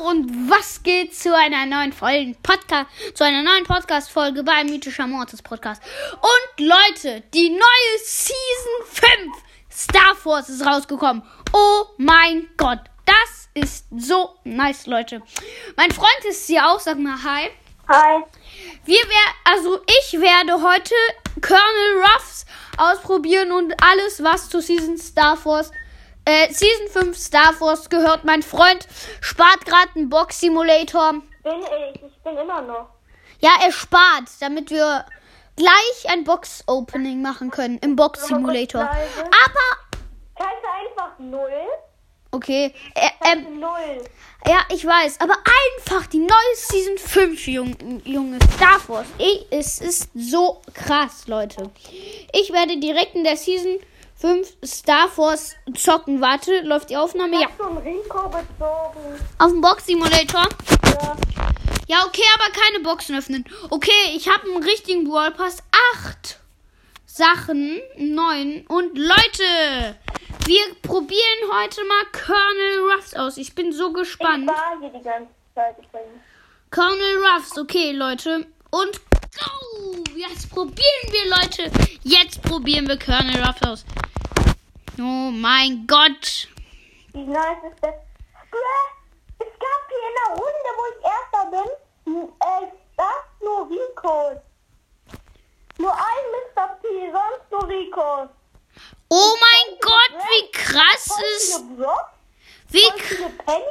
und was geht zu einer neuen Folge Podcast, zu einer neuen Podcast Folge beim Mythischer Mortis Podcast. Und Leute, die neue Season 5 Star Force ist rausgekommen. Oh mein Gott, das ist so nice, Leute. Mein Freund ist hier auch, sag mal hi. Hi. Wir wer also ich werde heute Colonel Ruffs ausprobieren und alles was zu Season Star Force äh, Season 5 Star Force gehört. Mein Freund spart gerade einen Box Simulator. Bin ich. Ich bin immer noch. Ja, er spart, damit wir gleich ein Box Opening machen können im Box Simulator. Aber Kannst du einfach null? okay, äh, ähm, Null. ja, ich weiß, aber einfach die neue Season 5 Jung, Junge Star Force. Ey, es ist so krass, Leute. Ich werde direkt in der Season 5 Star Force zocken. Warte, läuft die Aufnahme? Ja. Hast du einen Rico bezogen? Auf dem Box Simulator. Ja. Ja, okay, aber keine Boxen öffnen. Okay, ich habe einen richtigen Brawl Pass. Acht Sachen, neun. Und Leute, wir probieren heute mal Colonel Ruffs aus. Ich bin so Ich gespannt. war hier die ganze Zeit übrigens. Colonel Ruffs, okay, Leute. Und go! Jetzt probieren wir, Leute. Jetzt probieren wir Colonel Ruffs aus. Oh mein Gott. Das? Bruh, Es gab hier in der Runde, wo ich Erster bin, n- äh, das nur Ricos. Nur ein Mr. P, sonst nur Ricos. Oh mein Gott, wie krass ist. Wie Pennies.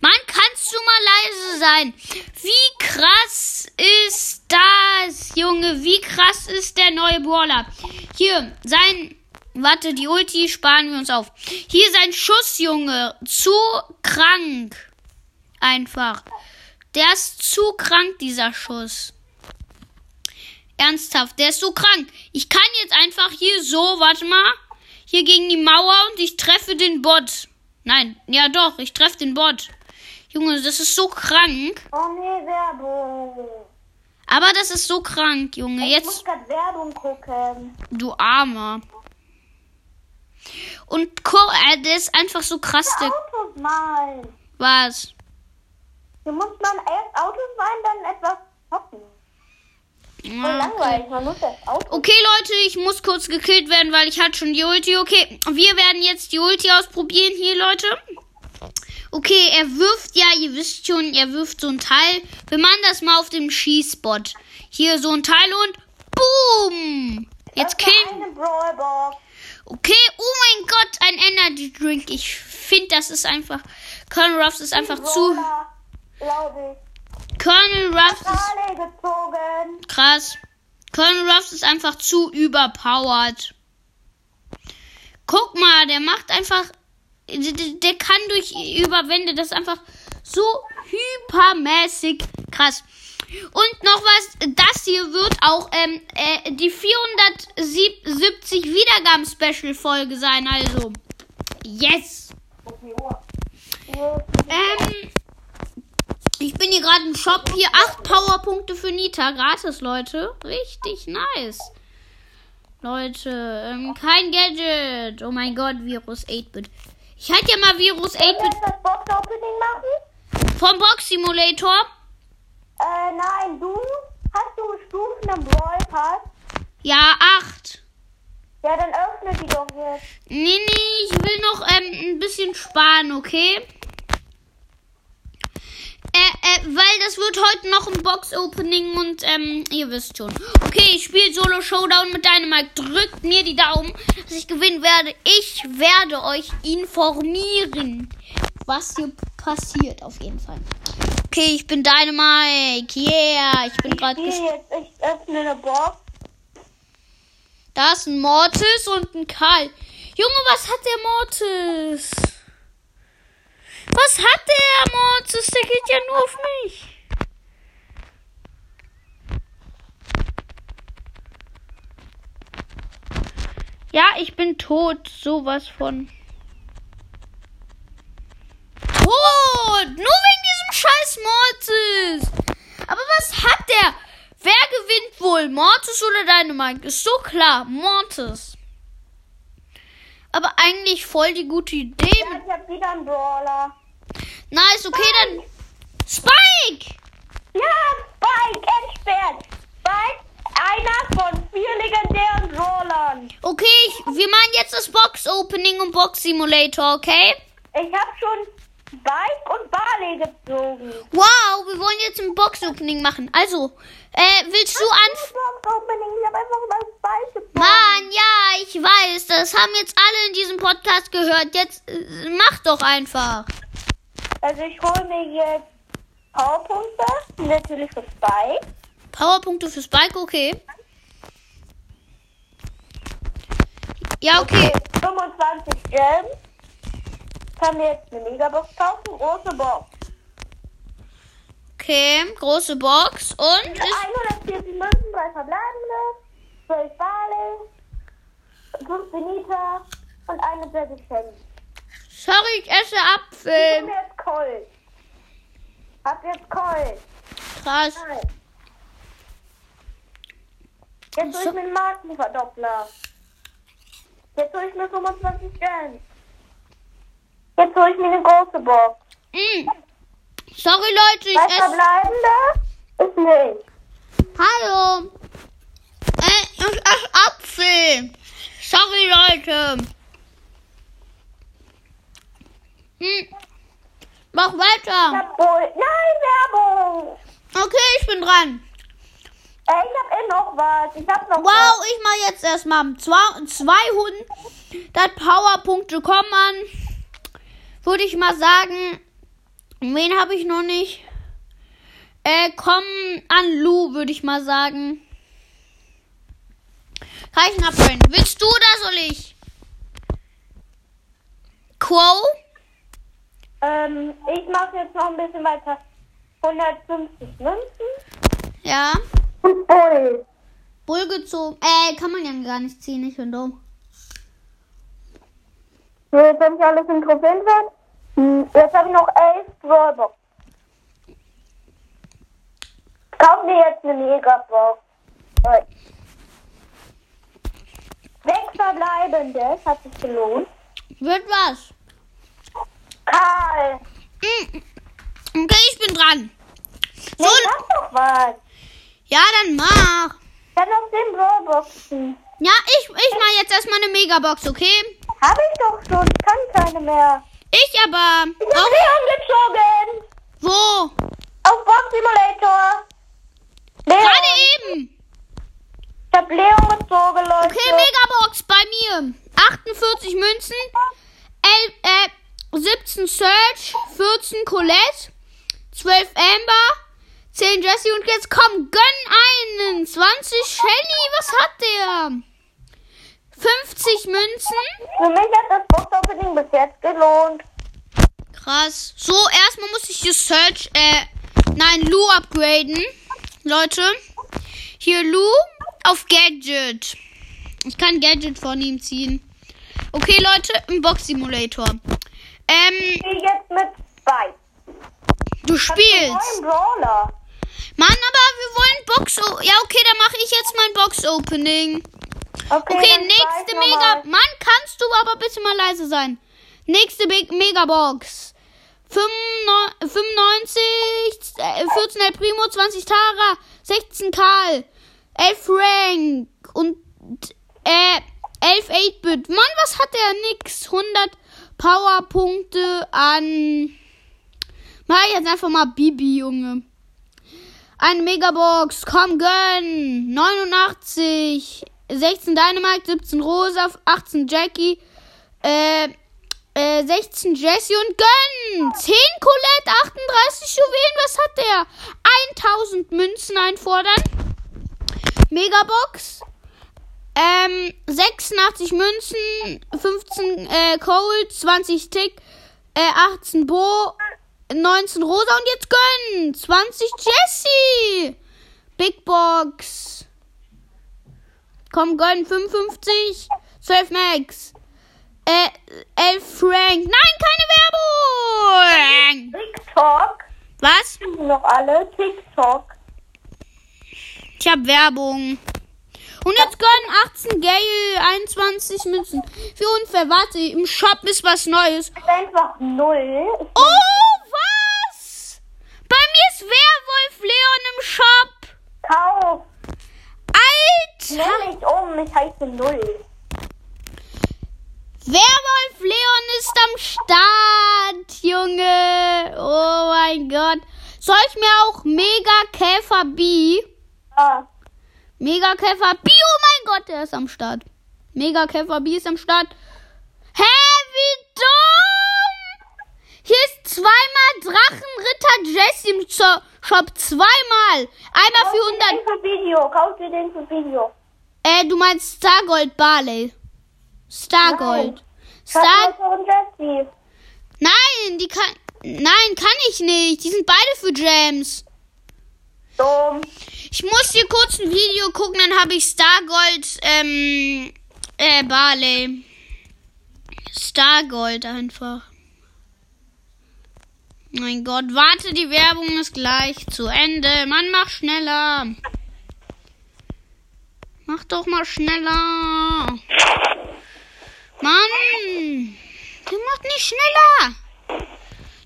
Mann, kannst du mal leise sein? Wie krass ist das, Junge? Wie krass ist der neue Brawler? Hier, sein. Warte, die Ulti sparen wir uns auf. Hier sein Schuss, Junge. Zu krank. Einfach. Der ist zu krank, dieser Schuss. Ernsthaft, der ist so krank. Ich kann jetzt einfach hier so, warte mal, hier gegen die Mauer und ich treffe den Bot. Nein, ja doch, ich treffe den Bot. Junge, das ist so krank. Oh nee, Werbung. Aber das ist so krank, Junge. Ich muss Jetzt, grad Werbung gucken. du Armer. Und Ko- äh, der ist einfach so krass, der. Autos malen. Was? Hier muss man erst Autos malen, dann etwas hoffen. Ja, okay. Okay, Leute, ich muss kurz gekillt werden, weil ich hatte schon die Ulti. Okay, wir werden jetzt die Ulti ausprobieren hier, Leute. Okay, er wirft, ja, ihr wisst schon, er wirft so ein Teil. Wir machen das mal auf dem Schießbot. Hier so ein Teil und boom! Jetzt killen. Okay, oh mein Gott, ein Energy Drink. Ich finde, das ist einfach. Colonel Ruffs ist einfach zu. Glaube Colonel Ruffs ich. ist gezogen. krass. Colonel Ruffs ist einfach zu überpowered. Guck mal, der macht einfach. Der, der- der kann durch Überwände. Das ist einfach so hypermäßig krass. Und noch was, das hier wird auch ähm, äh, die 470 Wiedergaben-Special-Folge sein. Also, yes! Ähm, ich bin hier gerade im Shop. Hier 8 Powerpunkte für Nita. Gratis, Leute. Richtig nice. Leute, ähm, kein Gadget. Oh mein Gott, Virus 8-Bit. Ich hatte ja mal Virus Sollen wir 8-Bit jetzt das Box-Opening machen? vom Box Simulator. Äh, nein, du hast du Stufen im Brawl? Ja, 8. Ja, dann öffne die doch jetzt. Nee, nee, ich will noch ähm, ein bisschen sparen, okay? Äh, äh, weil das wird heute noch ein Box-Opening und ähm, ihr wisst schon. Okay, ich spiele Solo Showdown mit Dynamite. Drückt mir die Daumen, dass ich gewinnen werde. Ich werde euch informieren, was hier passiert, auf jeden Fall. Okay, ich bin Dynamite. Yeah, ich bin gerade jetzt, ich öffne eine Box. Da ist ein Mortis und ein Karl. Junge, was hat der Mortis? Was hat der Mortis? Der geht ja nur auf mich. Ja, ich bin tot. Sowas von. Tot! Nur wegen diesem scheiß Mortis. Aber was hat der? Wer gewinnt wohl? Mortis oder Dynamite? Ist so klar. Mortis. Aber eigentlich voll die gute Idee. Ja, ich hab wieder einen Brawler. Nice, okay, dann. Spike! Ja, Spike entsperrt. Spike, einer von vier legendären Brawlern. Okay, ich, wir machen jetzt das Box-Opening und Box-Simulator, okay? Ich habe schon Spike und Barley gezogen. Wow, wir wollen jetzt ein Box-Opening machen. Also, äh, willst du anfangen? Box-Opening, ich habe einfach mal Spike gezogen. Mann, ja, ich weiß, das haben jetzt alle in diesem Podcast gehört. Jetzt äh, mach doch einfach. Also ich hole mir jetzt Powerpunkte, natürlich für Spike. Powerpunkte für Spike, okay. Ja, okay. 25 Gems. Kann mir jetzt eine Megabox kaufen, große Box. Okay, große Box und ist, 140 Münzen, 3 verbleibende, 12 Barley, 5 Benita und eine Jesse Shelly. sorry, ich esse Ich hab Apfel. mir jetzt Colt. Hab jetzt Colt. Krass. Nein. Jetzt hol ich mir einen Markenverdoppler. Jetzt hol ich mir 25 Gems. Jetzt hol ich mir eine große Box. Mm. Sorry, Leute, ich esse. verbleibende ist nicht. Hallo. Äh, ich esse Apfel. Sorry, Leute. Hm. Mach weiter. Nein, Werbung! Okay, ich bin dran. Äh, ich hab eh noch was. Ich hab noch Wow, ich mach jetzt erstmal zwei- 200 Powerpunkte kommen an. Würde ich mal sagen. Wen habe ich noch nicht? Äh, kommen an Lou, würde ich mal sagen. Reichen abholen. Willst du oder soll ich? Quo? Ähm, ich mache jetzt noch ein bisschen weiter. 150 Münzen. Ja. Und Bull. Bull gezogen. Äh, kann man ja gar nicht ziehen, ich bin dumm. Habe ich alles in Trophäenwert. Hm, Jetzt habe ich noch 11 Brawlbox. Kauf mir jetzt eine Megabox. Sechs verbleibende, hat sich gelohnt. Wird was. Karl, Mm. Okay, ich bin dran. So, ich hab doch was. ja, dann mach. Hab noch 10 Brawlboxen. Ja, ich, ich mach jetzt erstmal eine Megabox, okay? Hab ich doch schon, ich kann keine mehr. Ich aber. Ich hab Auch, Leon gezogen. wo? Auf Box Simulator. Leon. Gerade eben. Ich hab Leon gezogen, Leute. Okay, Megabox bei mir. 48 Münzen, 11, äh, 17 Search, 14 Colette, 12 Amber, 10 Jesse und jetzt komm, gönn einen. 20 Shelly, was hat der? 50 Münzen. Für mich hat das Box-Opening bis jetzt gelohnt. Krass. So, erstmal muss ich hier Search, äh, nein, Lu upgraden. Leute. Hier Lu auf Gadget. Ich kann Gadget von ihm ziehen. Okay, Leute, im Box Simulator. Ähm, Ich spiel jetzt mit Spike. du spielst. Brawler. Mann, aber wir wollen Box. Ja, okay, dann mache ich jetzt mein Box Opening. Okay, Okay, nächste Mega. Mann, kannst du aber bitte mal leise sein. Nächste Big Megabox. 95, äh, 14 El Primo, 20 Tara, 16 Karl, 11 Frank und äh, 11 8-Bit. Mann, was hat der? Nix. 100 Powerpunkte an. Mach ich jetzt einfach mal Bibi, Junge. Eine Megabox, komm, gönn. 89, 16 Dynamite, 17 Rosa, 18 Jackie, äh, äh, 16 Jessie und gönn. 10 Colette, 38 Juwelen, was hat der? 1000 Münzen einfordern. Megabox. Ähm, 86 Münzen, 15 äh, Cold, 20 Tick, äh, 18 Bo, 19 Rosa und jetzt gönn. 20 Jessie. Big Box. Komm, gönn. 55, 12 Max. Äh, 11 Frank. Nein, keine Werbung. TikTok. Was? Noch alle. TikTok. Ich hab Werbung. Und jetzt gönnen 18 Gale, 21 Münzen. Für unfair, warte, im Shop ist was Neues. Ist einfach null. Oh, null. Werwolf Leon ist am Start, Junge. Oh mein Gott. Soll ich mir auch Mega Käfer B? Ja. Mega Käfer B, oh mein Gott, der ist am Start. Mega Käfer B ist am Start. Hä, wie dumm! Hier ist zweimal Drachenritter Jesse im Shop. Zweimal. Einmal für 100. Den für Video. Kauf dir den für Video. Äh, du meinst Stargold Barley. Stargold. Star. Nein, die kann. Nein, kann ich nicht. Die sind beide für Gems. Dumm. Ich muss hier kurz ein Video gucken, dann habe ich Stargold, ähm, äh, Barley. Stargold einfach. Mein Gott, warte, die Werbung ist gleich zu Ende. Mann, mach schneller. Mach doch mal schneller. Mann, du machst nicht schneller.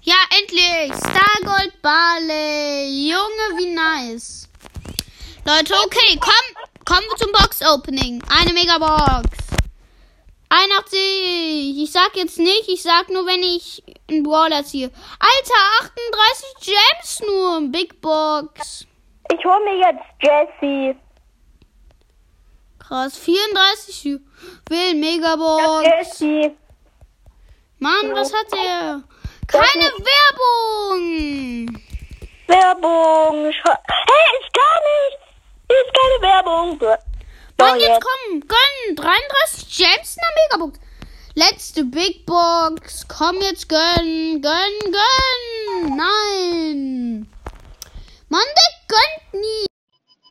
Ja, endlich. Stargold Barley. Junge, wie nice. Leute, okay, komm, kommen wir zum Box-Opening. Eine Megabox. 81. Ich sag jetzt nicht, ich sag nur, wenn ich einen Brawler ziehe. Alter, 38 Gems nur. Big Box. Ich hol mir jetzt Jesse. Krass. 34 will Megabox. Das ist die. Mann, was hat er? Keine Werbung! Werbung! Hey, ist gar nicht! Ist keine Werbung! Mann, jetzt komm! Gönn! 33 Gems in der Megabox! Letzte Big Box! Komm jetzt, gönn! Gönn, gönn! Nein! Mann, der gönnt nie!